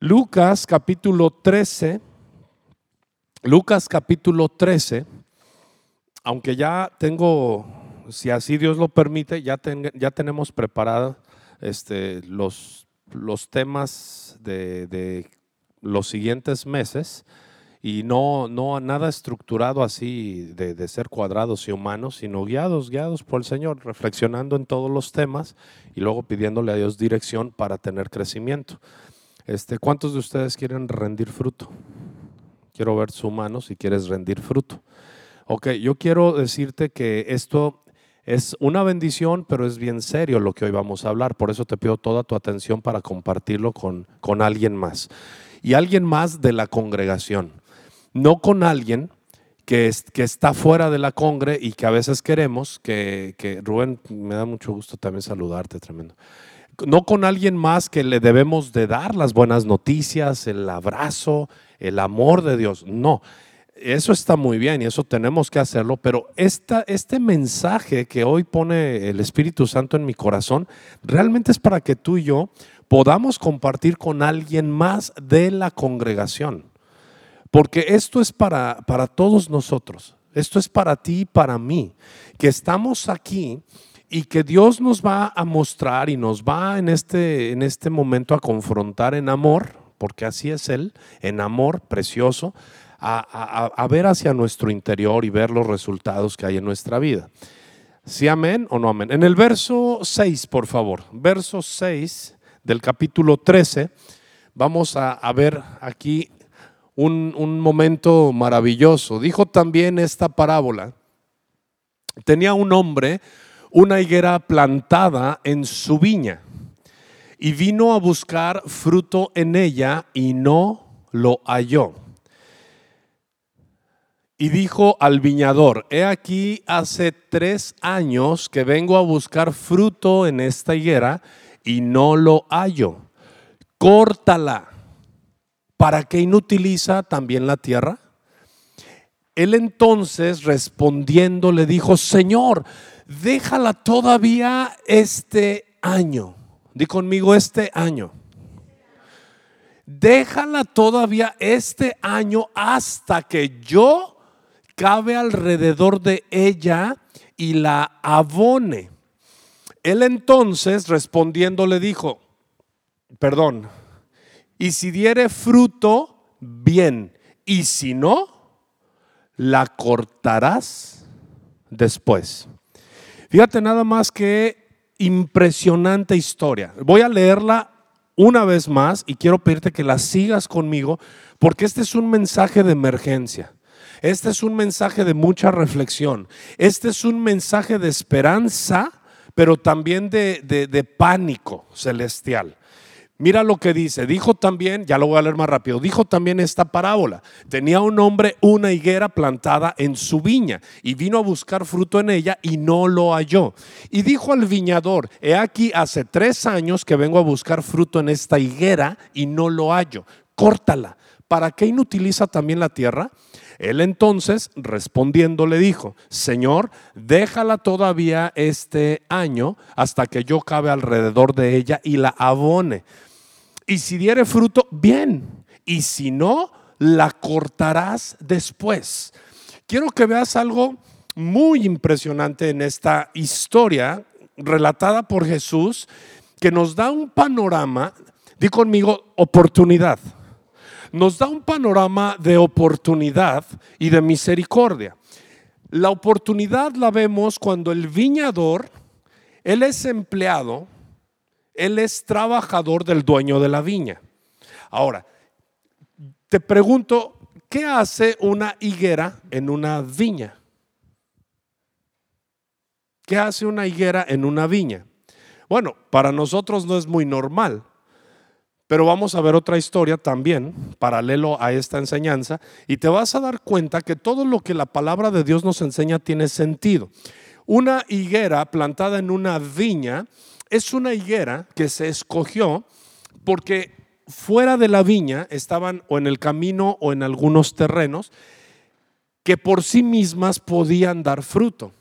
Lucas capítulo 13, Lucas capítulo 13, aunque ya tengo, si así Dios lo permite, ya, ya tenemos preparados este, los, los temas de, de, los siguientes meses y no, no nada estructurado así de, de, ser cuadrados y humanos, sino guiados, guiados por el Señor, reflexionando en todos los temas y luego pidiéndole a Dios dirección para tener crecimiento. Este, ¿Cuántos de ustedes quieren rendir fruto? Quiero ver su mano si quieres rendir fruto. Ok, yo quiero decirte que esto es una bendición, pero es bien serio lo que hoy vamos a hablar. Por eso te pido toda tu atención para compartirlo con, con alguien más. Y alguien más de la congregación. No con alguien que, es, que, está fuera de la congre y que a veces queremos, que, que Rubén, me da mucho gusto también saludarte, tremendo no con alguien más que le debemos de dar las buenas noticias, el abrazo, el amor de Dios. No, eso está muy bien y eso tenemos que hacerlo, pero esta, este mensaje que hoy pone el Espíritu Santo en mi corazón realmente es para que tú y yo podamos compartir con alguien más de la congregación. Porque esto es para, para todos nosotros, esto es para ti y para mí, que estamos aquí y que Dios nos va a mostrar y nos va en este, en este momento a confrontar en amor, porque así es Él, en amor precioso, a, a, ver hacia nuestro interior y ver los resultados que hay en nuestra vida. ¿Sí amén o no amén? En el verso 6, por favor, verso 6 del capítulo 13, vamos a, a ver aquí un, un momento maravilloso. Dijo también esta parábola, tenía un hombre, una higuera plantada en su viña y vino a buscar fruto en ella y no lo halló. Y dijo al viñador, he aquí hace tres años que vengo a buscar fruto en esta higuera y no lo hallo. Córtala. ¿Para qué inutiliza también la tierra? Él entonces respondiendo le dijo, Señor, déjala todavía este año. Di conmigo este año. Déjala todavía este año hasta que yo cabe alrededor de ella y la abone. Él entonces respondiendo le dijo, perdón, y si diere fruto, bien, y si no, la cortarás después. Fíjate nada más que impresionante historia. Voy a leerla una vez más y quiero pedirte que la sigas conmigo porque este es un mensaje de emergencia. Este es un mensaje de mucha reflexión. Este es un mensaje de esperanza, pero también de, de pánico celestial. Mira lo que dice. Dijo también, ya lo voy a leer más rápido, dijo también esta parábola. Tenía un hombre una higuera plantada en su viña y vino a buscar fruto en ella y no lo halló. Y dijo al viñador, he aquí hace tres años que vengo a buscar fruto en esta higuera y no lo hallo. Córtala. ¿Para qué inutiliza también la tierra? Él entonces, respondiendo, le dijo, Señor, déjala todavía este año hasta que yo cabe alrededor de ella y la abone y si diere fruto, bien. Y si no, la cortarás después. Quiero que veas algo muy impresionante en esta historia relatada por Jesús que nos da un panorama, di conmigo, oportunidad. Nos da un panorama de oportunidad y de misericordia. La oportunidad la vemos cuando el viñador, él es empleado, él es trabajador del dueño de la viña. Ahora, te pregunto, ¿qué hace una higuera en una viña? ¿Qué hace una higuera en una viña? Bueno, para nosotros no es muy normal, pero vamos a ver otra historia también, paralelo a esta enseñanza, y te vas a dar cuenta que todo lo que la palabra de Dios nos enseña tiene sentido. Una higuera plantada en una viña es una higuera que se escogió porque fuera de la viña estaban o en el camino o en algunos terrenos que por sí mismas podían dar fruto.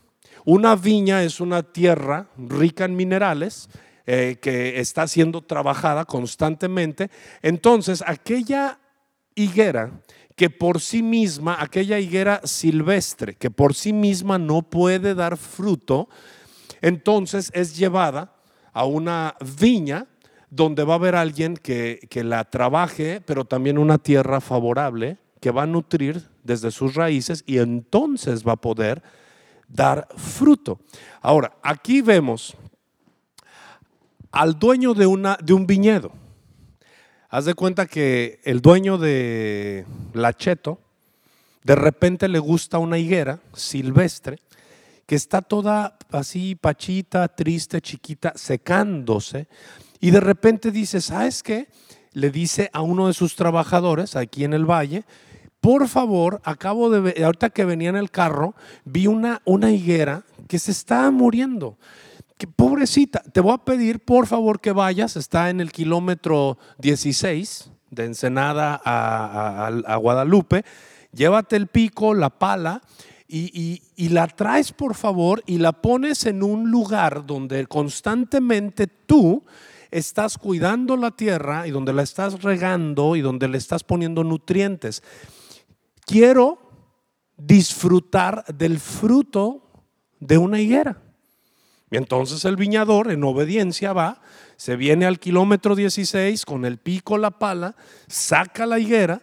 Una viña es una tierra rica en minerales eh, que está siendo trabajada constantemente. Entonces, aquella higuera que por sí misma, aquella higuera silvestre, que por sí misma no puede dar fruto, entonces es llevada a una viña donde va a haber alguien que, que, la trabaje, pero también una tierra favorable que va a nutrir desde sus raíces y entonces va a poder dar fruto. Ahora, aquí vemos al dueño de, una, de un viñedo. Haz de cuenta que el dueño de Lacheto, de repente le gusta una higuera silvestre que está toda así pachita, triste, chiquita, secándose. Y de repente dice, ¿sabes qué? Le dice a uno de sus trabajadores aquí en el valle, por favor, acabo de ahorita que venía en el carro, vi una, una higuera que se está muriendo. Que, pobrecita, te voy a pedir por favor que vayas, está en el kilómetro 16 de Ensenada a, Guadalupe, llévate el pico, la pala y, la traes por favor y la pones en un lugar donde constantemente tú estás cuidando la tierra y donde la estás regando y donde le estás poniendo nutrientes. Quiero disfrutar del fruto de una higuera. Y entonces el viñador en obediencia va, se viene al kilómetro 16 con el pico, la pala, saca la higuera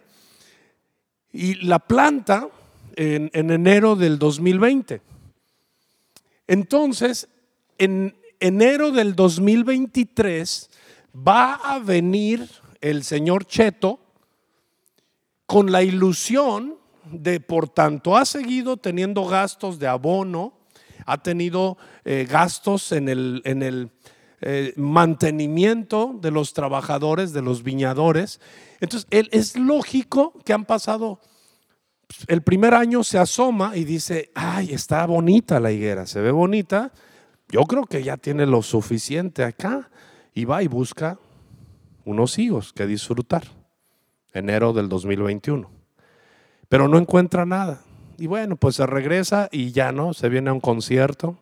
y la planta en, enero del 2020. Entonces, en enero del 2023 va a venir el señor Cheto con la ilusión de, por tanto, ha seguido teniendo gastos de abono, ha tenido eh, gastos en el, en el eh, mantenimiento de los trabajadores, de los viñadores. Entonces, él, es lógico que han pasado, el primer año se asoma y dice, ay, está bonita la higuera, se ve bonita, yo creo que ya tiene lo suficiente acá y va y busca unos higos que disfrutar. Enero del 2021. Pero no encuentra nada. Y bueno, pues se regresa y ya no, se viene a un concierto,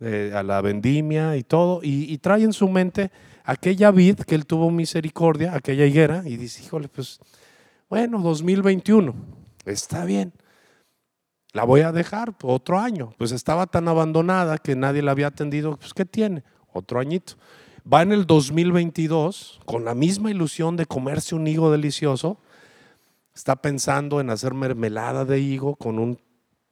eh, a la vendimia y todo, y, trae en su mente aquella vid que él tuvo misericordia, aquella higuera, y dice, híjole, pues bueno, 2021, está bien, la voy a dejar otro año. Pues estaba tan abandonada que nadie la había atendido, pues ¿qué tiene? Otro añito. Va en el 2022 con la misma ilusión de comerse un higo delicioso está pensando en hacer mermelada de higo con un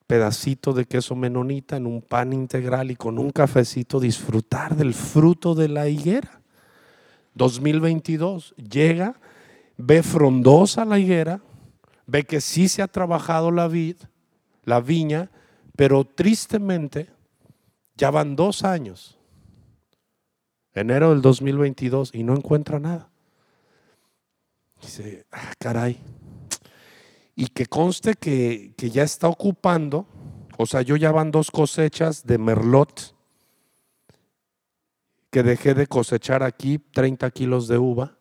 pedacito de queso menonita en un pan integral y con un cafecito disfrutar del fruto de la higuera. 2022 llega, ve frondosa la higuera, ve que sí se ha trabajado la vid, la viña, pero tristemente ya van dos años, enero del 2022, y no encuentra nada. Dice, ah, caray, y que conste que, ya está ocupando, o sea, yo ya van dos cosechas de merlot que dejé de cosechar aquí 30 kilos de uva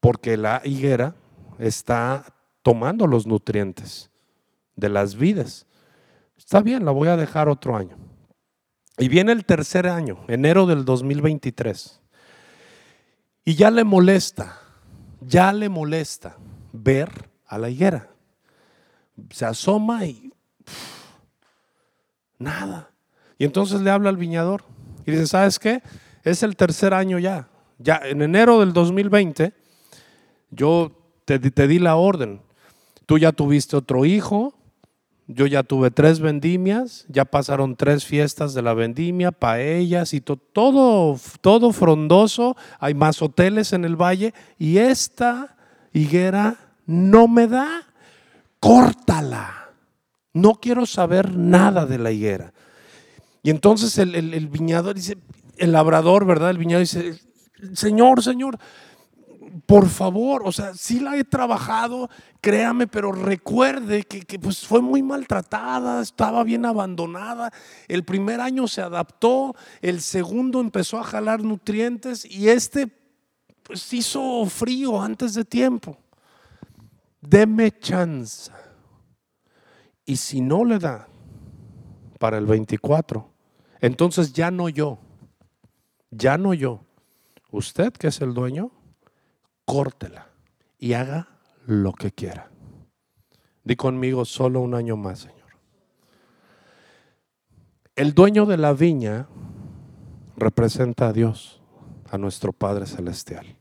porque la higuera está tomando los nutrientes de las vidas. Está bien, la voy a dejar otro año. Y viene el tercer año, enero del 2023. Y ya le molesta, ya le molesta ver a la higuera. Se asoma y nada. Y entonces le habla al viñador y dice, ¿sabes qué? Es el tercer año ya. Ya en enero del 2020 yo te, di la orden. Tú ya tuviste otro hijo, yo ya tuve tres vendimias, ya pasaron tres fiestas de la vendimia, paellas y todo, todo frondoso, hay más hoteles en el valle y esta higuera no me da, córtala. No quiero saber nada de la higuera. Y entonces el, viñador dice, el labrador, ¿verdad? El viñador dice, Señor, Señor, por favor, o sea, sí la he trabajado, créame, pero recuerde que, que, pues fue muy maltratada, estaba bien abandonada. El primer año se adaptó, el segundo empezó a jalar nutrientes y este pues hizo frío antes de tiempo deme chance. Y si no le da para el 24, entonces ya no yo, Ya no yo. Usted que es el dueño, córtela y haga lo que quiera. Di conmigo solo un año más, Señor. El dueño de la viña representa a Dios, a nuestro Padre Celestial.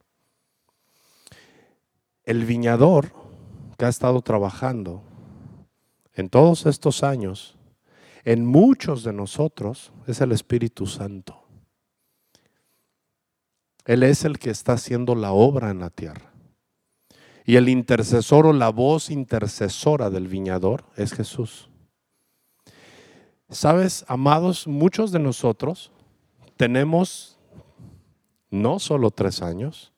El viñador que ha estado trabajando en todos estos años, en muchos de nosotros, es el Espíritu Santo. Él es el que está haciendo la obra en la tierra. Y el intercesor o la voz intercesora del viñador es Jesús. Sabes, amados, muchos de nosotros tenemos no solo tres años,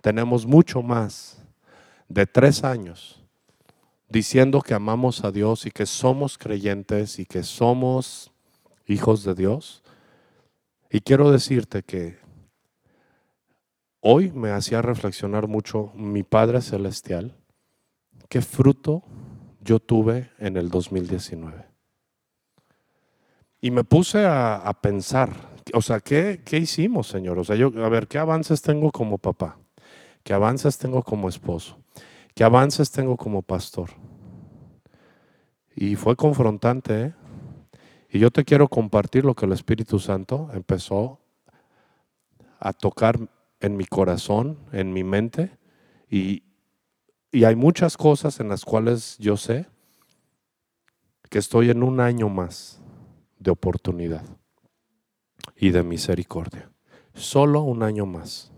tenemos mucho más de tres años diciendo que amamos a Dios y que somos creyentes y que somos hijos de Dios. Y quiero decirte que hoy me hacía reflexionar mucho mi Padre Celestial, qué fruto yo tuve en el 2019. Y me puse a, pensar, o sea, ¿qué, ¿qué, hicimos, Señor? O sea, yo, a ver, ¿qué avances tengo como papá? ¿Qué avances tengo como esposo? ¿Qué avances tengo como pastor? Y fue confrontante, ¿eh? Y yo te quiero compartir lo que el Espíritu Santo empezó a tocar en mi corazón, en mi mente, y, y hay muchas cosas en las cuales yo sé que estoy en un año más de oportunidad y de misericordia. Solo un año más.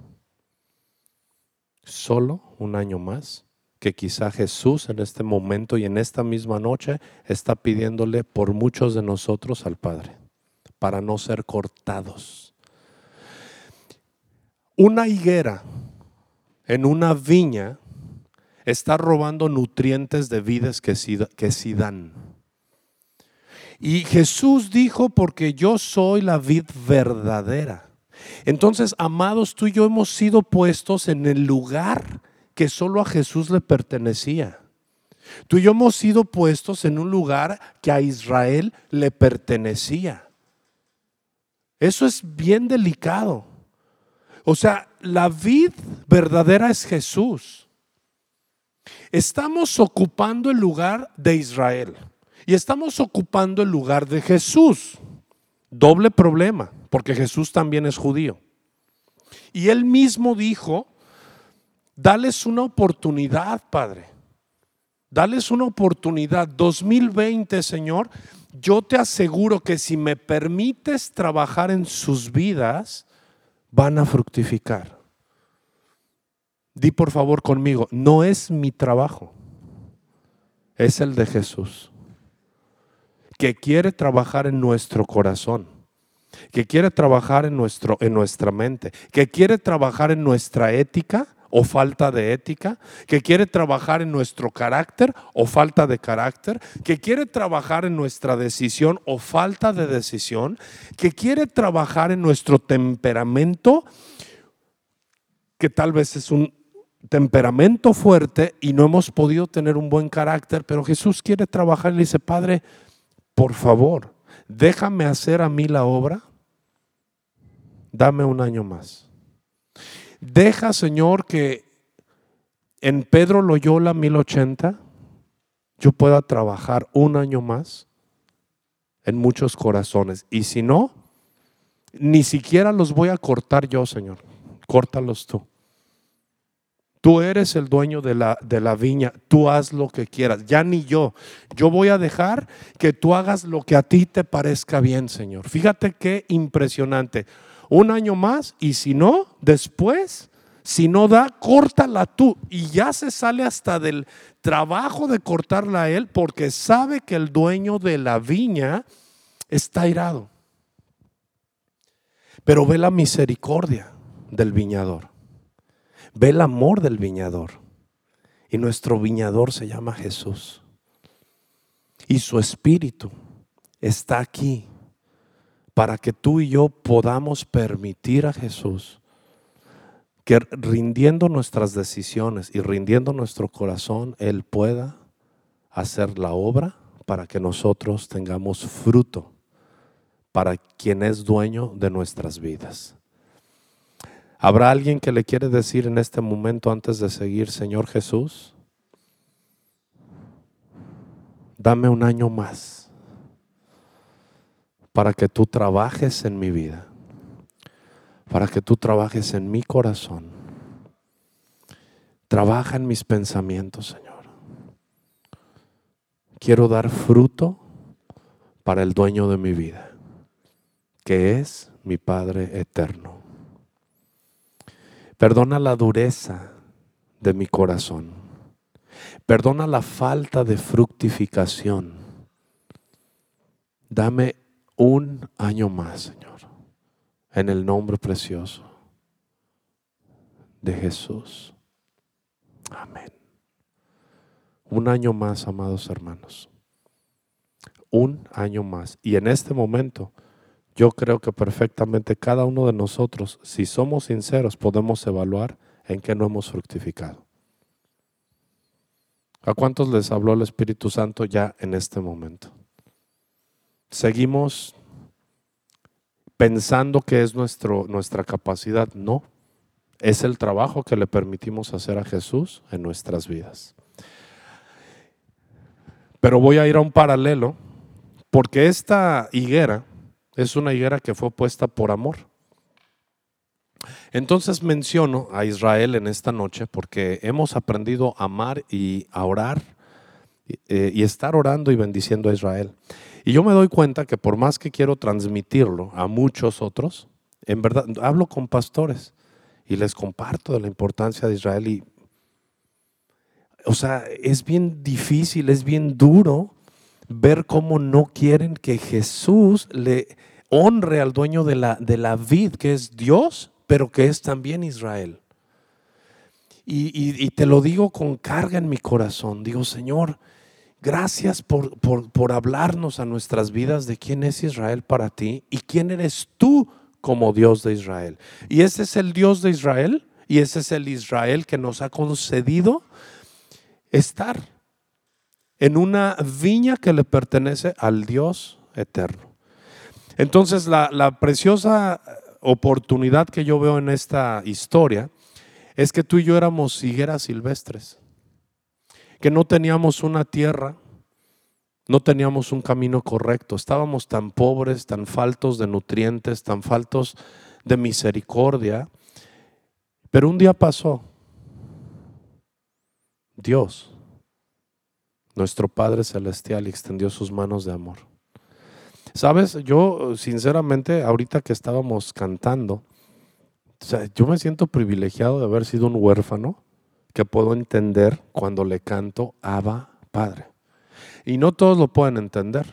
Solo un año más que quizá Jesús en este momento y en esta misma noche está pidiéndole por muchos de nosotros al Padre, para no ser cortados. Una higuera en una viña está robando nutrientes de sí, que sí dan. Y Jesús dijo, porque yo soy la vid verdadera. Entonces, amados, tú y yo hemos sido puestos en el lugar que solo a Jesús le pertenecía. Tú y yo hemos sido puestos en un lugar que a Israel le pertenecía. Eso es bien delicado. O sea, la vid verdadera es Jesús. Estamos ocupando el lugar de Israel. Y estamos ocupando el lugar de Jesús. Doble problema, porque Jesús también es judío. Y él mismo dijo, dales una oportunidad, Padre. Dales una oportunidad. 2020, Señor, yo te aseguro que si me permites trabajar en sus vidas, van a fructificar. Di por favor conmigo, no es mi trabajo, es el de Jesús que quiere trabajar en nuestro corazón, que quiere trabajar en, nuestro, en nuestra mente, que quiere trabajar en nuestra ética o falta de ética, que quiere trabajar en nuestro carácter o falta de carácter, que quiere trabajar en nuestra decisión o falta de decisión, que quiere trabajar en nuestro temperamento, que tal vez es un temperamento fuerte y no hemos podido tener un buen carácter, pero Jesús quiere trabajar y le dice, Padre, por favor, déjame hacer a mí la obra, dame un año más. Deja, Señor, que en Pedro Loyola 1080 yo pueda trabajar un año más en muchos corazones. Y si no, ni siquiera los voy a cortar yo, Señor. Córtalos tú. Tú eres el dueño de la, de la viña, tú haz lo que quieras, ya ni yo. Yo voy a dejar que tú hagas lo que a ti te parezca bien, Señor. Fíjate qué impresionante. Un año más y si no, después, si no da, córtala tú. Y ya se sale hasta del trabajo de cortarla a él porque sabe que el dueño de la viña está irado. Pero ve la misericordia del viñador. Ve el amor del viñador. Y nuestro viñador se llama Jesús. Y su espíritu está aquí para que tú y yo podamos permitir a Jesús que rindiendo nuestras decisiones y rindiendo nuestro corazón, Él pueda hacer la obra para que nosotros tengamos fruto para quien es dueño de nuestras vidas. ¿Habrá alguien que le quiere decir en este momento antes de seguir, Señor Jesús? Dame un año más para que tú trabajes en mi vida, para que tú trabajes en mi corazón. Trabaja en mis pensamientos, Señor. Quiero dar fruto para el dueño de mi vida, que es mi Padre eterno. Perdona la dureza de mi corazón. Perdona la falta de fructificación. Dame un año más, Señor, en el nombre precioso de Jesús. Amén. Un año más, amados hermanos. Un año más. Y en este momento, yo creo que perfectamente cada uno de nosotros, si somos sinceros, podemos evaluar en qué no hemos fructificado. ¿A cuántos les habló el Espíritu Santo ya en este momento? Seguimos pensando que es nuestro, nuestra capacidad. No, es el trabajo que le permitimos hacer a Jesús en nuestras vidas. Pero voy a ir a un paralelo, porque esta higuera es una higuera que fue puesta por amor. Entonces menciono a Israel en esta noche porque hemos aprendido a amar y a orar eh, y estar orando y bendiciendo a Israel. Y yo me doy cuenta que por más que quiero transmitirlo a muchos otros, en verdad hablo con pastores y les comparto de la importancia de Israel y o sea, es bien difícil, es bien duro ver cómo no quieren que Jesús le honre al dueño de la, de la vid, que es Dios, pero que es también Israel. Y, te lo digo con carga en mi corazón. Digo, Señor, gracias por, por, por hablarnos a nuestras vidas de quién es Israel para ti y quién eres tú como Dios de Israel. Y ese es el Dios de Israel y ese es el Israel que nos ha concedido estar en una viña que le pertenece al Dios eterno. Entonces, la, preciosa oportunidad que yo veo en esta historia es que tú y yo éramos higueras silvestres, que no teníamos una tierra, no teníamos un camino correcto, estábamos tan pobres, tan faltos de nutrientes, tan faltos de misericordia, pero un día pasó. Dios, nuestro Padre Celestial, extendió sus manos de amor. Sabes, yo sinceramente, ahorita que estábamos cantando, yo me siento privilegiado de haber sido un huérfano que puedo entender cuando le canto Abba Padre. Y no todos lo pueden entender,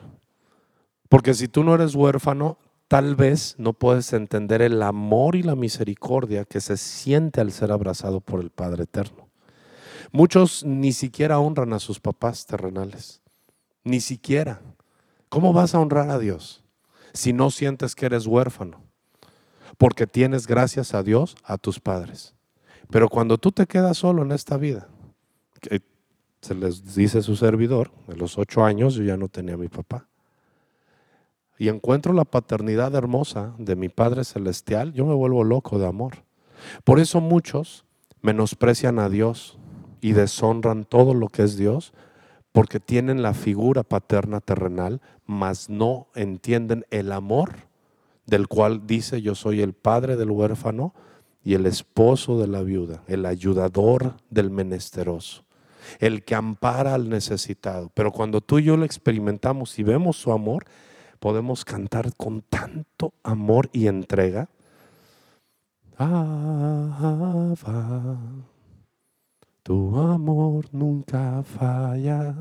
porque si tú no eres huérfano, tal vez no puedes entender el amor y la misericordia que se siente al ser abrazado por el Padre Eterno. Muchos ni siquiera honran a sus papás terrenales. Ni siquiera. ¿Cómo vas a honrar a Dios si no sientes que eres huérfano? Porque tienes gracias a Dios a tus padres. Pero cuando tú te quedas solo en esta vida, que se les dice su servidor, de los ocho años yo ya no tenía a mi papá. Y encuentro la paternidad hermosa de mi Padre Celestial, yo me vuelvo loco de amor. Por eso muchos menosprecian a Dios y deshonran todo lo que es Dios porque tienen la figura paterna terrenal, mas no entienden el amor del cual dice yo soy el padre del huérfano y el esposo de la viuda, el ayudador del menesteroso, el que ampara al necesitado. Pero cuando tú y yo lo experimentamos y vemos su amor, podemos cantar con tanto amor y entrega. Ah, tu amor nunca falla.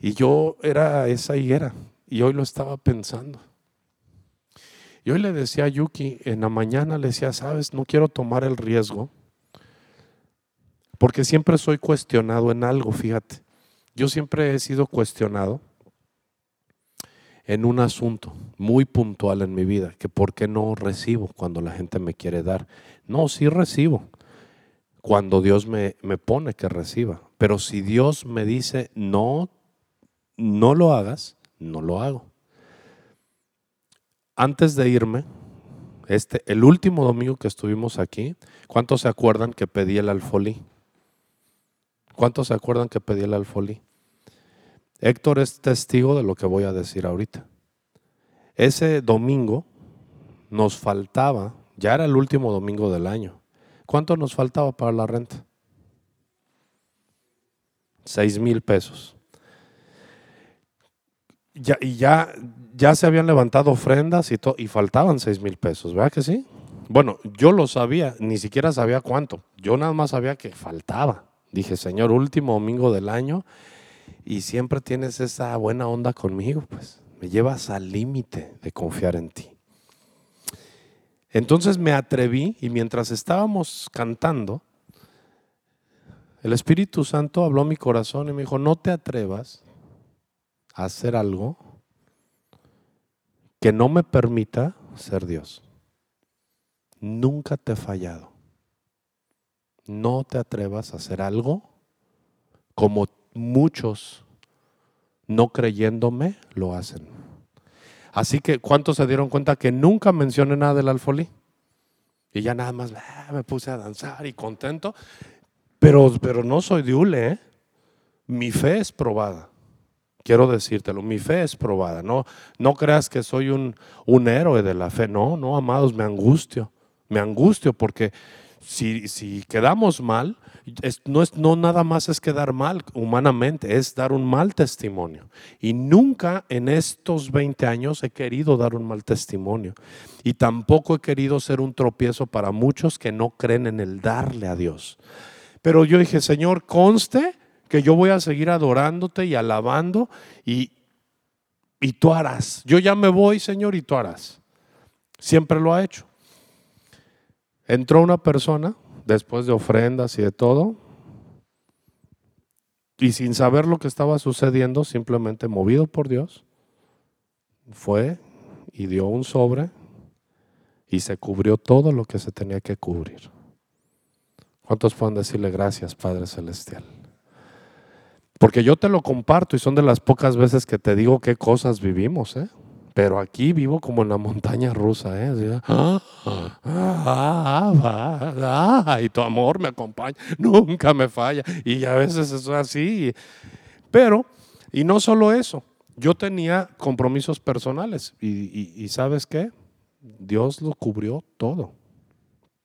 Y yo era esa higuera y hoy lo estaba pensando. Y hoy le decía a Yuki, en la mañana le decía, sabes, no quiero tomar el riesgo, porque siempre soy cuestionado en algo, fíjate. Yo siempre he sido cuestionado en un asunto muy puntual en mi vida, que por qué no recibo cuando la gente me quiere dar. No, sí recibo cuando Dios me, me pone que reciba. Pero si Dios me dice, no no lo hagas, no lo hago. Antes de irme, este, el último domingo que estuvimos aquí, ¿cuántos se acuerdan que pedí el alfolí? ¿Cuántos se acuerdan que pedí el alfolí? Héctor es testigo de lo que voy a decir ahorita. Ese domingo nos faltaba, ya era el último domingo del año. ¿Cuánto nos faltaba para la renta? Seis mil pesos. Ya, y ya, ya se habían levantado ofrendas y, y faltaban seis mil pesos, ¿verdad que sí? Bueno, yo lo sabía, ni siquiera sabía cuánto. Yo nada más sabía que faltaba. Dije, Señor, último domingo del año y siempre tienes esa buena onda conmigo, pues me llevas al límite de confiar en ti. Entonces me atreví y mientras estábamos cantando, el Espíritu Santo habló a mi corazón y me dijo, no te atrevas hacer algo que no me permita ser Dios. Nunca te he fallado. No te atrevas a hacer algo como muchos no creyéndome lo hacen. Así que, ¿cuántos se dieron cuenta que nunca mencioné nada del alfolí? Y ya nada más ah, me puse a danzar y contento. Pero, pero no soy de hule, ¿eh? Mi fe es probada. Quiero decírtelo, mi fe es probada. No, no creas que soy un, héroe de la fe. No, no, amados, me angustio. Me angustio porque si, si quedamos mal, no, es, no nada más es quedar mal humanamente, es dar un mal testimonio. Y nunca en estos 20 años he querido dar un mal testimonio. Y tampoco he querido ser un tropiezo para muchos que no creen en el darle a Dios. Pero yo dije, Señor, conste que yo voy a seguir adorándote y alabando y, y tú harás. Yo ya me voy, Señor, y tú harás. Siempre lo ha hecho. Entró una persona después de ofrendas y de todo, y sin saber lo que estaba sucediendo, simplemente movido por Dios, fue y dio un sobre y se cubrió todo lo que se tenía que cubrir. ¿Cuántos pueden decirle gracias, Padre Celestial? Porque yo te lo comparto y son de las pocas veces que te digo qué cosas vivimos, ¿eh? Pero aquí vivo como en la montaña rusa, ¿eh? Ah, ah, ah, y tu amor me acompaña, nunca me falla. Y a veces es así. Pero, y no solo eso, yo tenía compromisos personales. Y, ¿sabes qué? Dios lo cubrió todo.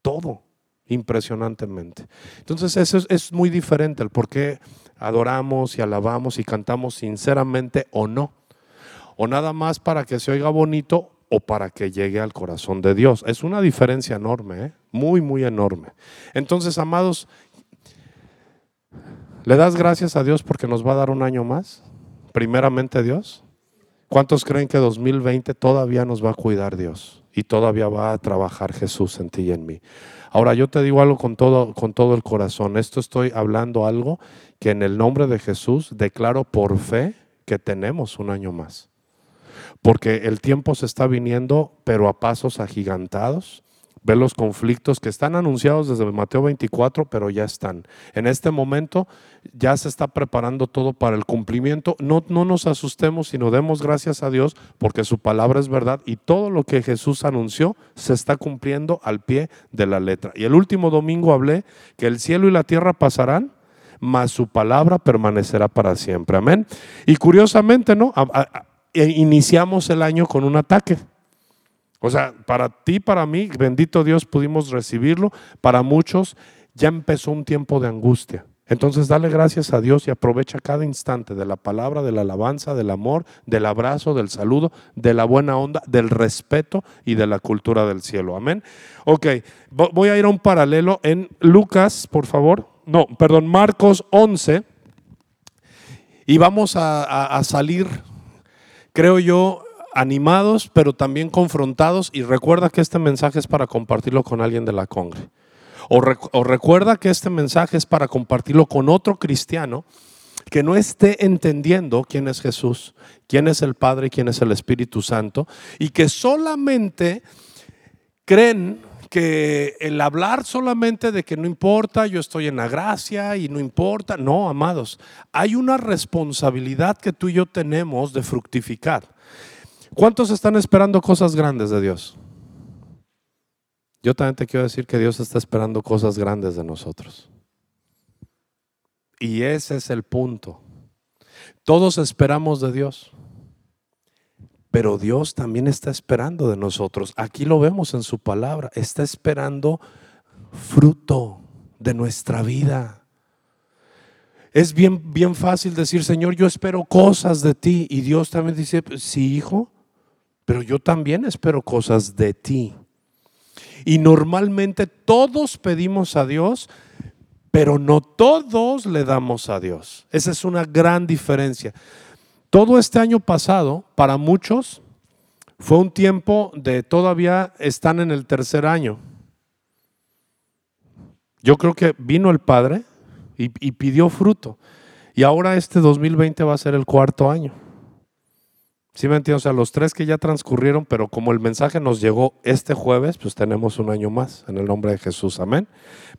Todo. Impresionantemente. Entonces, eso es, es muy diferente el por qué adoramos y alabamos y cantamos sinceramente o no o nada más para que se oiga bonito o para que llegue al corazón de Dios. Es una diferencia enorme, ¿eh? muy, muy enorme. Entonces, amados, ¿le das gracias a Dios porque nos va a dar un año más? Primeramente Dios. ¿Cuántos creen que 2020 todavía nos va a cuidar Dios y todavía va a trabajar Jesús en ti y en mí? Ahora yo te digo algo con todo, con todo el corazón. Esto estoy hablando algo que en el nombre de Jesús declaro por fe que tenemos un año más porque el tiempo se está viniendo, pero a pasos agigantados. Ve los conflictos que están anunciados desde Mateo 24, pero ya están. En este momento ya se está preparando todo para el cumplimiento. No, no nos asustemos, sino demos gracias a Dios porque su palabra es verdad y todo lo que Jesús anunció se está cumpliendo al pie de la letra. Y el último domingo hablé que el cielo y la tierra pasarán, mas su palabra permanecerá para siempre. Amén. Y curiosamente, ¿no? E iniciamos el año con un ataque. O sea, para ti, para mí, bendito Dios, pudimos recibirlo. Para muchos ya empezó un tiempo de angustia. Entonces, dale gracias a Dios y aprovecha cada instante de la palabra, de la alabanza, del amor, del abrazo, del saludo, de la buena onda, del respeto y de la cultura del cielo. Amén. Ok, voy a ir a un paralelo en Lucas, por favor. No, perdón, Marcos 11. Y vamos a salir creo yo, animados, pero también confrontados. Y recuerda que este mensaje es para compartirlo con alguien de la congre. O, recuerda que este mensaje es para compartirlo con otro cristiano que no esté entendiendo quién es Jesús, quién es el Padre quién es el Espíritu Santo, y que solamente creen que el hablar solamente de que no importa, yo estoy en la gracia y no importa. No, amados, hay una responsabilidad que tú y yo tenemos de fructificar. ¿Cuántos están esperando cosas grandes de Dios? Yo también te quiero decir que Dios está esperando cosas grandes de nosotros. Y ese es el punto. Todos esperamos de Dios, pero Dios también está esperando de nosotros. Aquí lo vemos en su palabra. Está esperando fruto de nuestra vida. Es bien, bien fácil decir, Señor, yo espero cosas de ti. Y Dios también dice, sí, hijo, pero yo también espero cosas de ti. Y normalmente todos pedimos a Dios, pero no todos le damos a Dios. Esa es una gran diferencia. Todo este año pasado, para muchos, fue un tiempo de todavía están en el tercer año. Yo creo que vino el Padre y, y pidió fruto. Y ahora este 2020 va a ser el cuarto año. ¿Sí me entiendes? O sea, los tres que ya transcurrieron, pero como el mensaje nos llegó este jueves, pues tenemos un año más en el nombre de Jesús. Amén.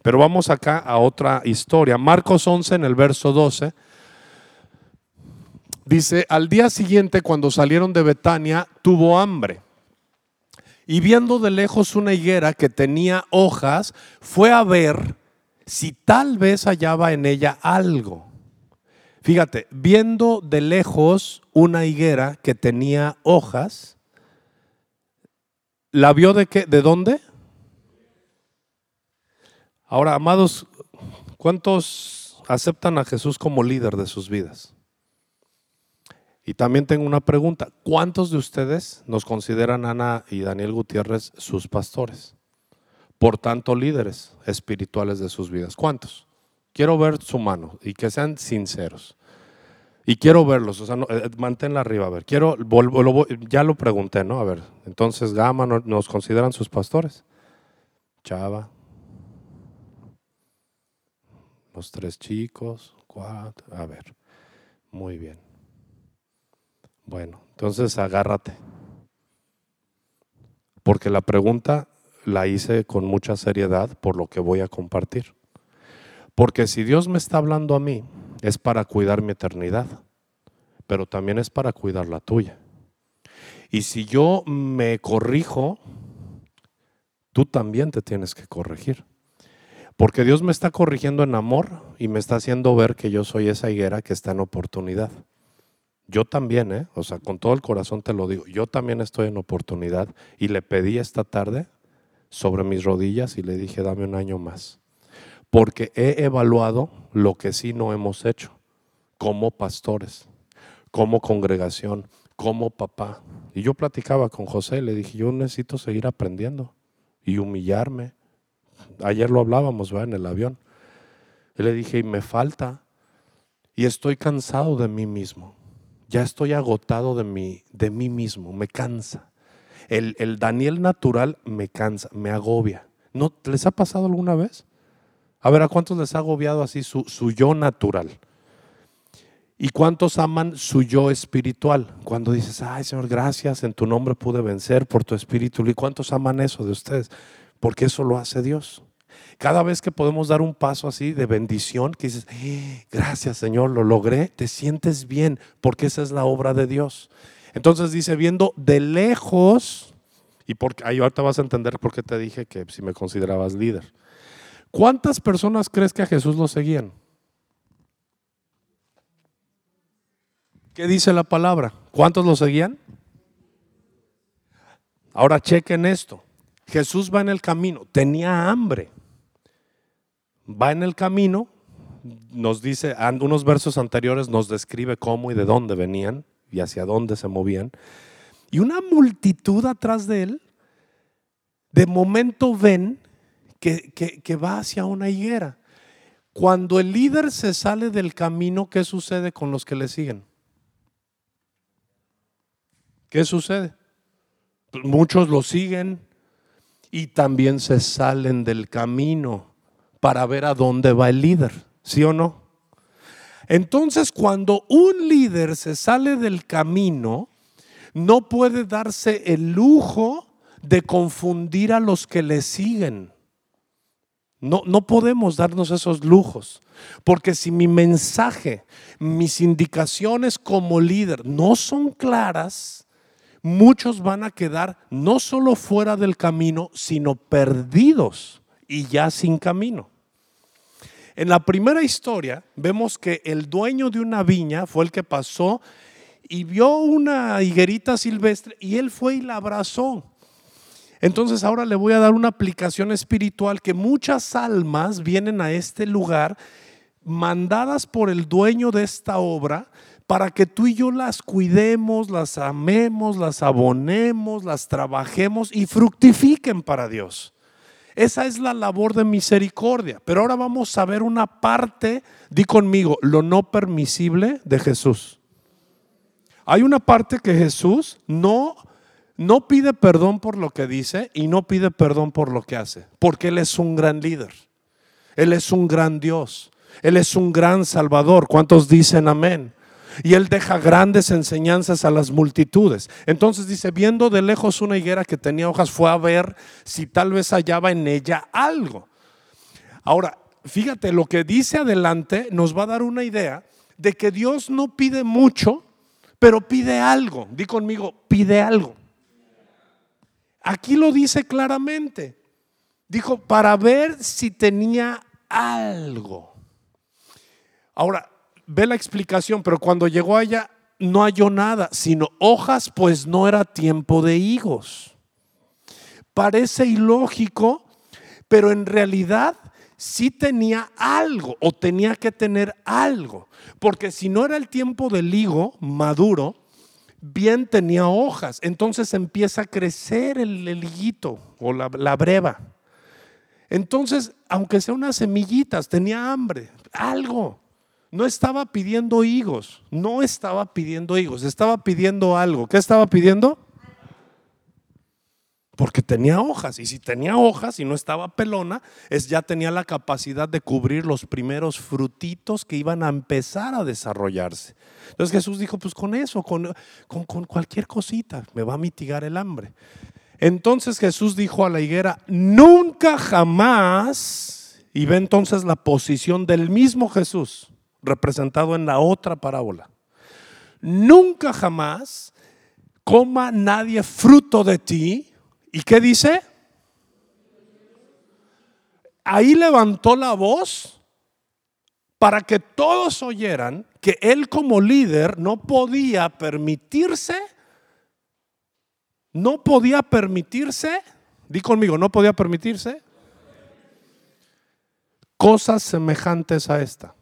Pero vamos acá a otra historia. Marcos 11 en el verso 12. Dice, al día siguiente cuando salieron de Betania, tuvo hambre. Y viendo de lejos una higuera que tenía hojas, fue a ver si tal vez hallaba en ella algo. Fíjate, viendo de lejos una higuera que tenía hojas, ¿la vio de qué? ¿De dónde? Ahora, amados, ¿cuántos aceptan a Jesús como líder de sus vidas? Y también tengo una pregunta, ¿cuántos de ustedes nos consideran Ana y Daniel Gutiérrez sus pastores? Por tanto, líderes espirituales de sus vidas. ¿Cuántos? Quiero ver su mano y que sean sinceros. Y quiero verlos, o sea, eh, manténla arriba, a ver. Quiero, ya lo pregunté, ¿no? A ver, entonces Gama nos consideran sus pastores. Chava. Los tres chicos, cuatro, a ver. Muy bien. Bueno, entonces agárrate. Porque la pregunta la hice con mucha seriedad por lo que voy a compartir. Porque si Dios me está hablando a mí, es para cuidar mi eternidad, pero también es para cuidar la tuya. Y si yo me corrijo, tú también te tienes que corregir. Porque Dios me está corrigiendo en amor y me está haciendo ver que yo soy esa higuera que está en oportunidad. Yo también, ¿eh? o sea, con todo el corazón te lo digo, yo también estoy en oportunidad y le pedí esta tarde sobre mis rodillas y le dije, dame un año más porque he evaluado lo que sí no hemos hecho como pastores, como congregación, como papá. Y yo platicaba con José, le dije, yo necesito seguir aprendiendo y humillarme. Ayer lo hablábamos ¿va? en el avión. Y le dije, y me falta, y estoy cansado de mí mismo. Ya estoy agotado de mí, de mí mismo, me cansa. El, el Daniel natural me cansa, me agobia. ¿No les ha pasado alguna vez? A ver, ¿a cuántos les ha agobiado así su, yo natural? ¿Y cuántos aman su yo espiritual? Cuando dices, ay Señor, gracias, en tu nombre pude vencer por tu espíritu. ¿Y cuántos aman eso de ustedes? Porque eso lo hace Dios. Cada vez que podemos dar un paso así de bendición, que dices, eh, gracias Señor, lo logré, te sientes bien, porque esa es la obra de Dios. Entonces dice, viendo de lejos, y porque, ahí ahorita vas a entender por qué te dije que si me considerabas líder. ¿Cuántas personas crees que a Jesús lo seguían? ¿Qué dice la palabra? ¿Cuántos lo seguían? Ahora chequen esto. Jesús va en el camino, tenía hambre. Va en el camino, nos dice, unos versos anteriores nos describe cómo y de dónde venían y hacia dónde se movían. Y una multitud atrás de él, de momento ven que, va hacia una higuera. Cuando el líder se sale del camino, ¿qué sucede con los que le siguen? ¿Qué sucede? Pues muchos lo siguen y también se salen del camino para ver a dónde va el líder, ¿sí o no? Entonces, cuando un líder se sale del camino, no puede darse el lujo de confundir a los que le siguen. No, no podemos darnos esos lujos, porque si mi mensaje, mis indicaciones como líder no son claras, muchos van a quedar no solo fuera del camino, sino perdidos y ya sin camino. En la primera historia vemos que el dueño de una viña fue el que pasó y vio una higuerita silvestre y él fue y la abrazó. Entonces ahora le voy a dar una aplicación espiritual que muchas almas vienen a este lugar mandadas por el dueño de esta obra para que tú y yo las cuidemos, las amemos, las abonemos, las trabajemos y fructifiquen para Dios. Esa es la labor de misericordia. Pero ahora vamos a ver una parte, di conmigo, lo no permisible de Jesús. Hay una parte que Jesús no, no pide perdón por lo que dice y no pide perdón por lo que hace, porque Él es un gran líder. Él es un gran Dios. Él es un gran Salvador. ¿Cuántos dicen amén? y él deja grandes enseñanzas a las multitudes. Entonces dice, viendo de lejos una higuera que tenía hojas, fue a ver si tal vez hallaba en ella algo. Ahora, fíjate, lo que dice adelante nos va a dar una idea de que Dios no pide mucho, pero pide algo. Di conmigo, pide algo. Aquí lo dice claramente. Dijo, para ver si tenía algo. Ahora, ve la explicación, pero cuando llegó allá no halló nada, sino hojas, pues no era tiempo de higos. Parece ilógico, pero en realidad sí tenía algo o tenía que tener algo, porque si no era el tiempo del higo maduro, bien tenía hojas, entonces empieza a crecer el, higuito o la, la breva. Entonces, aunque sea unas semillitas, tenía hambre, algo. No estaba pidiendo higos, no estaba pidiendo higos, estaba pidiendo algo. ¿Qué estaba pidiendo? Porque tenía hojas, y si tenía hojas y no estaba pelona, es, ya tenía la capacidad de cubrir los primeros frutitos que iban a empezar a desarrollarse. Entonces Jesús dijo, pues con eso, con, con, con cualquier cosita, me va a mitigar el hambre. Entonces Jesús dijo a la higuera, nunca jamás, y ve entonces la posición del mismo Jesús, representado en la otra parábola. Nunca jamás coma nadie fruto de ti. ¿Y qué dice? Ahí levantó la voz para que todos oyeran que él como líder no podía permitirse, no podía permitirse, di conmigo, no podía permitirse cosas semejantes a esta.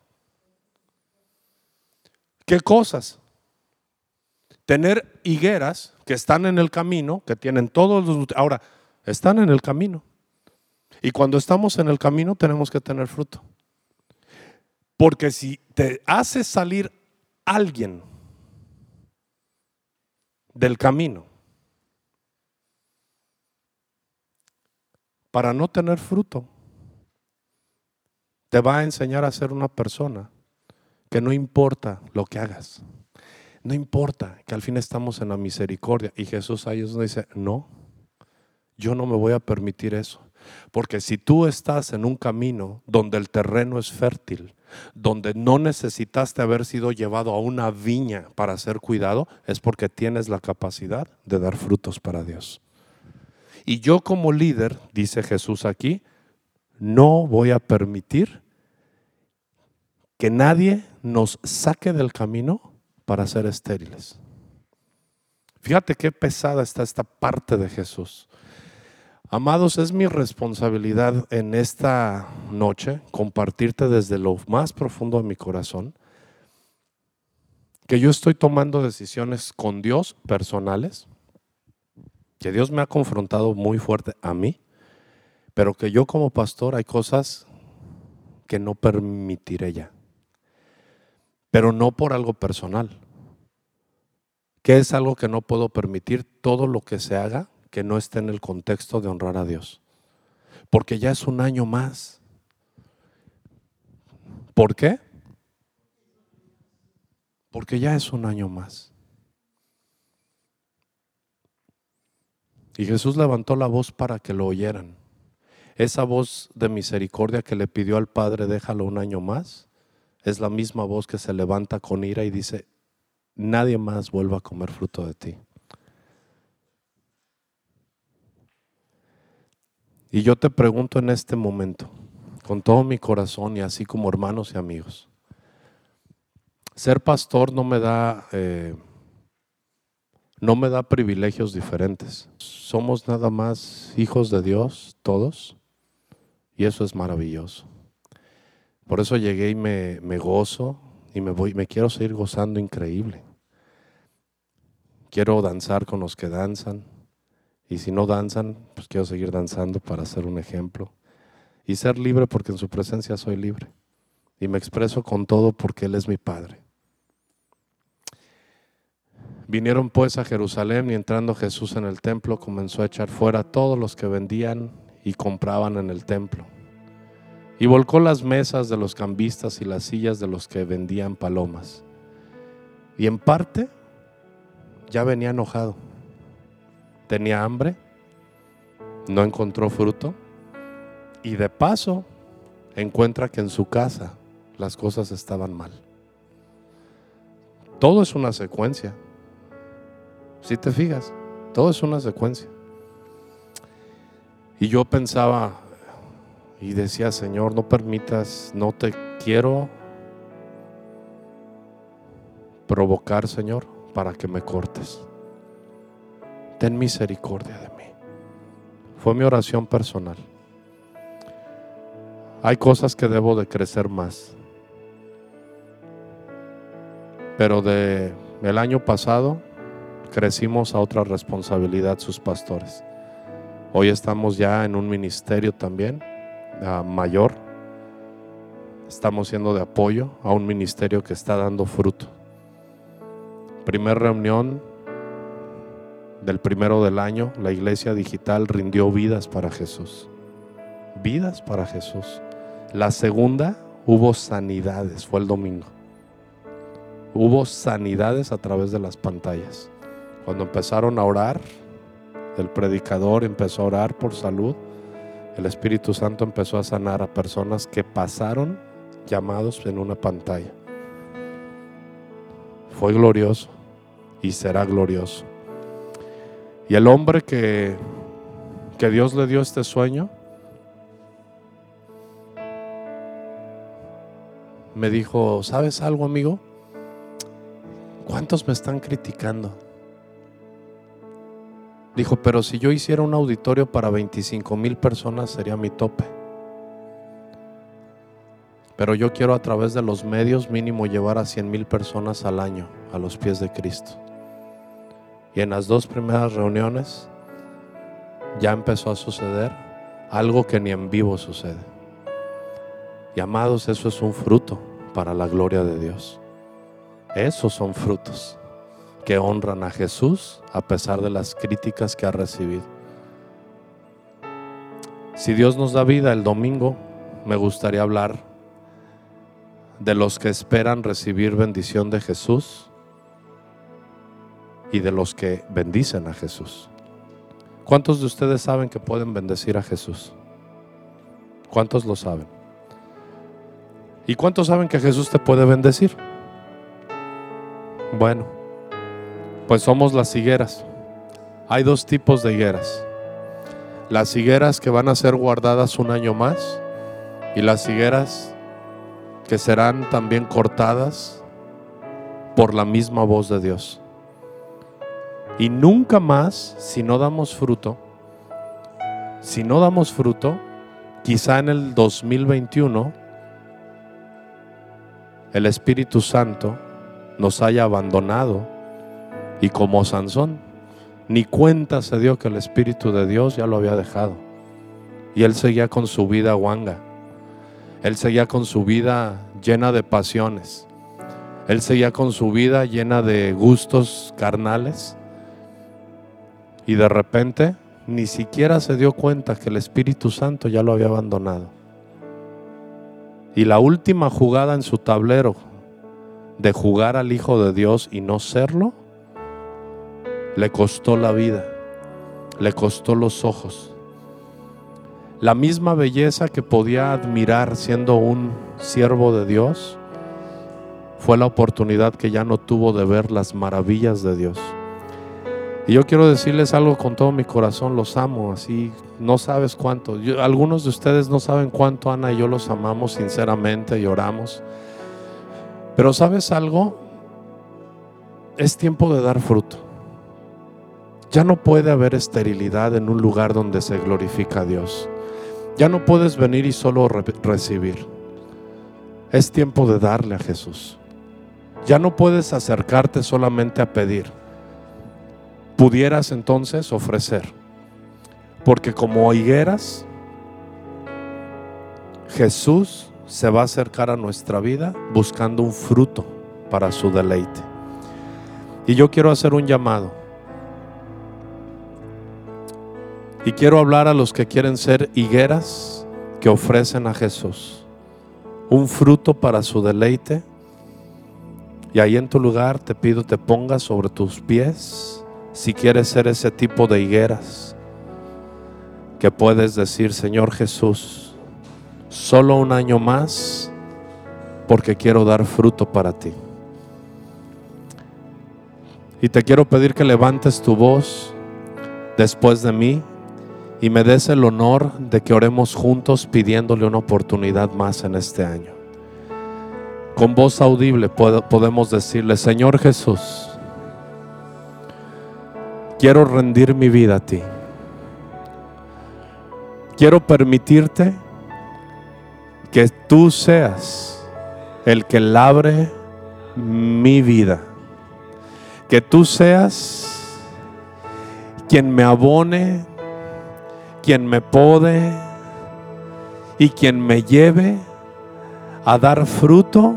¿Qué cosas? Tener higueras que están en el camino, que tienen todos los... Ahora, están en el camino. Y cuando estamos en el camino tenemos que tener fruto. Porque si te hace salir alguien del camino para no tener fruto, te va a enseñar a ser una persona que no importa lo que hagas, no importa que al fin estamos en la misericordia. Y Jesús ahí nos dice, no, yo no me voy a permitir eso. Porque si tú estás en un camino donde el terreno es fértil, donde no necesitaste haber sido llevado a una viña para ser cuidado, es porque tienes la capacidad de dar frutos para Dios. Y yo como líder, dice Jesús aquí, no voy a permitir que nadie nos saque del camino para ser estériles. Fíjate qué pesada está esta parte de Jesús. Amados, es mi responsabilidad en esta noche compartirte desde lo más profundo de mi corazón que yo estoy tomando decisiones con Dios personales, que Dios me ha confrontado muy fuerte a mí, pero que yo como pastor hay cosas que no permitiré ya pero no por algo personal. ¿Qué es algo que no puedo permitir? Todo lo que se haga que no esté en el contexto de honrar a Dios. Porque ya es un año más. ¿Por qué? Porque ya es un año más. Y Jesús levantó la voz para que lo oyeran. Esa voz de misericordia que le pidió al Padre, déjalo un año más, es la misma voz que se levanta con ira y dice, nadie más vuelva a comer fruto de ti. Y yo te pregunto en este momento, con todo mi corazón y así como hermanos y amigos, ser pastor no me da, eh, no me da privilegios diferentes. Somos nada más hijos de Dios, todos, y eso es maravilloso. Por eso llegué y me, gozo y me voy, me quiero seguir gozando increíble. Quiero danzar con los que danzan. Y si no danzan, pues quiero seguir danzando para ser un ejemplo. Y ser libre porque en su presencia soy libre. Y me expreso con todo porque Él es mi Padre. Vinieron pues a Jerusalén y entrando Jesús en el templo comenzó a echar fuera a todos los que vendían y compraban en el templo. Y volcó las mesas de los cambistas y las sillas de los que vendían palomas. Y en parte ya venía enojado. Tenía hambre, no encontró fruto y de paso encuentra que en su casa las cosas estaban mal. Todo es una secuencia. Si te fijas, todo es una secuencia. Y yo pensaba y decía, Señor, no permitas, no te quiero provocar, Señor, para que me cortes. Ten misericordia de mí. Fue mi oración personal. Hay cosas que debo de crecer más. Pero de el año pasado crecimos a otra responsabilidad sus pastores. Hoy estamos ya en un ministerio también mayor. Estamos siendo de apoyo a un ministerio que está dando fruto. Primer reunión del primero del año, la iglesia digital rindió vidas para Jesús. Vidas para Jesús. La segunda hubo sanidades, fue el domingo. Hubo sanidades a través de las pantallas. Cuando empezaron a orar, el predicador empezó a orar por salud, el Espíritu Santo empezó a sanar a personas que pasaron llamados en una pantalla. Fue glorioso y será glorioso. Y el hombre que, que Dios le dio este sueño, me dijo, ¿sabes algo, amigo? ¿Cuántos me están criticando? Dijo, pero si yo hiciera un auditorio para 25 mil personas sería mi tope. Pero yo quiero a través de los medios mínimo llevar a 100 mil personas al año a los pies de Cristo. Y en las dos primeras reuniones ya empezó a suceder algo que ni en vivo sucede. Y amados, eso es un fruto para la gloria de Dios. Esos son frutos que honran a Jesús a pesar de las críticas que ha recibido. Si Dios nos da vida el domingo, me gustaría hablar de los que esperan recibir bendición de Jesús y de los que bendicen a Jesús. ¿Cuántos de ustedes saben que pueden bendecir a Jesús? ¿Cuántos lo saben? ¿Y cuántos saben que Jesús te puede bendecir? Bueno, pues somos las higueras. Hay dos tipos de higueras. Las higueras que van a ser guardadas un año más y las higueras que serán también cortadas por la misma voz de Dios. Y nunca más, si no damos fruto, si no damos fruto, quizá en el 2021 el Espíritu Santo nos haya abandonado y como Sansón, ni cuenta se dio que el Espíritu de Dios ya lo había dejado. Y él seguía con su vida guanga. Él seguía con su vida llena de pasiones. Él seguía con su vida llena de gustos carnales. Y de repente ni siquiera se dio cuenta que el Espíritu Santo ya lo había abandonado. Y la última jugada en su tablero de jugar al Hijo de Dios y no serlo, le costó la vida. le costó los ojos. La misma belleza que podía admirar siendo un siervo de Dios, fue la oportunidad que ya no tuvo de ver las maravillas de Dios. Y yo quiero decirles algo con todo mi corazón, los amo, así no sabes cuánto. algunos de ustedes no saben cuánto Ana y yo los amamos sinceramente y oramos. Pero sabes algo, es tiempo de dar fruto. Ya no puede haber esterilidad en un lugar donde se glorifica a Dios. Ya no puedes venir y solo recibir. Es tiempo de darle a Jesús. Ya no puedes acercarte solamente a pedir. Pudieras entonces ofrecer. Porque como higueras, Jesús se va a acercar a nuestra vida buscando un fruto para su deleite. Y yo quiero hacer un llamado. Y quiero hablar a los que quieren ser higueras que ofrecen a Jesús. Un fruto para su deleite. Y ahí en tu lugar te pido te pongas sobre tus pies si quieres ser ese tipo de higueras que puedes decir, Señor Jesús, solo un año más porque quiero dar fruto para ti. Y te quiero pedir que levantes tu voz después de mí y me des el honor de que oremos juntos pidiéndole una oportunidad más en este año. Con voz audible podemos decirle, Señor Jesús, quiero rendir mi vida a ti. Quiero permitirte que tú seas el que labre mi vida que tú seas quien me abone, quien me pode y quien me lleve a dar fruto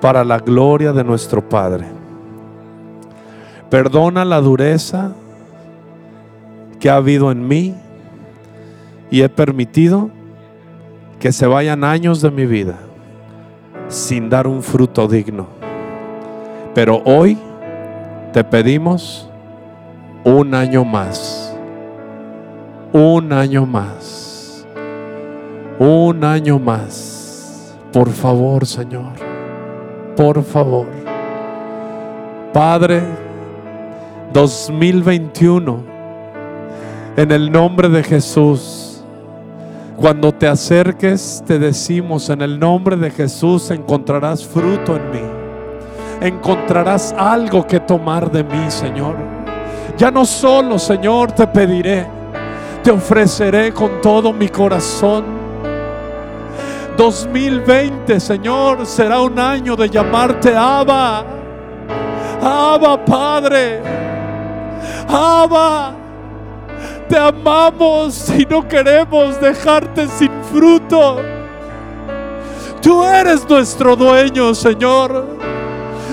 para la gloria de nuestro Padre. Perdona la dureza que ha habido en mí y he permitido que se vayan años de mi vida sin dar un fruto digno. Pero hoy te pedimos un año más, un año más, un año más. Por favor, Señor, por favor. Padre, 2021, en el nombre de Jesús, cuando te acerques, te decimos, en el nombre de Jesús encontrarás fruto en mí encontrarás algo que tomar de mí, Señor. Ya no solo, Señor, te pediré, te ofreceré con todo mi corazón. 2020, Señor, será un año de llamarte Abba. Abba, Padre. Abba. Te amamos y no queremos dejarte sin fruto. Tú eres nuestro dueño, Señor.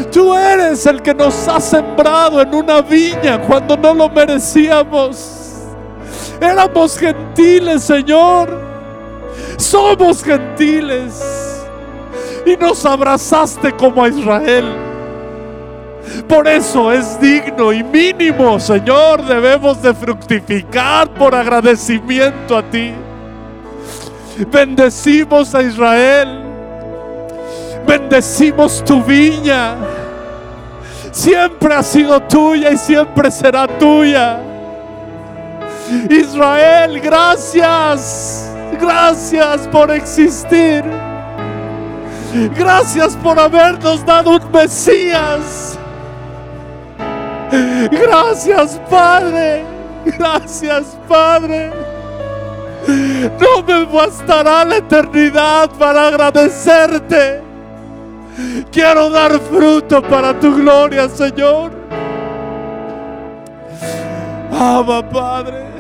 Tú eres el que nos ha sembrado en una viña cuando no lo merecíamos. Éramos gentiles, Señor. Somos gentiles. Y nos abrazaste como a Israel. Por eso es digno y mínimo, Señor, debemos de fructificar por agradecimiento a ti. Bendecimos a Israel. Bendecimos tu viña siempre ha sido tuya y siempre será tuya. Israel, gracias. Gracias por existir. Gracias por habernos dado un Mesías. Gracias, Padre. Gracias, Padre. No me bastará la eternidad para agradecerte. Quiero dar fruto para tu gloria, Señor. Ama, Padre.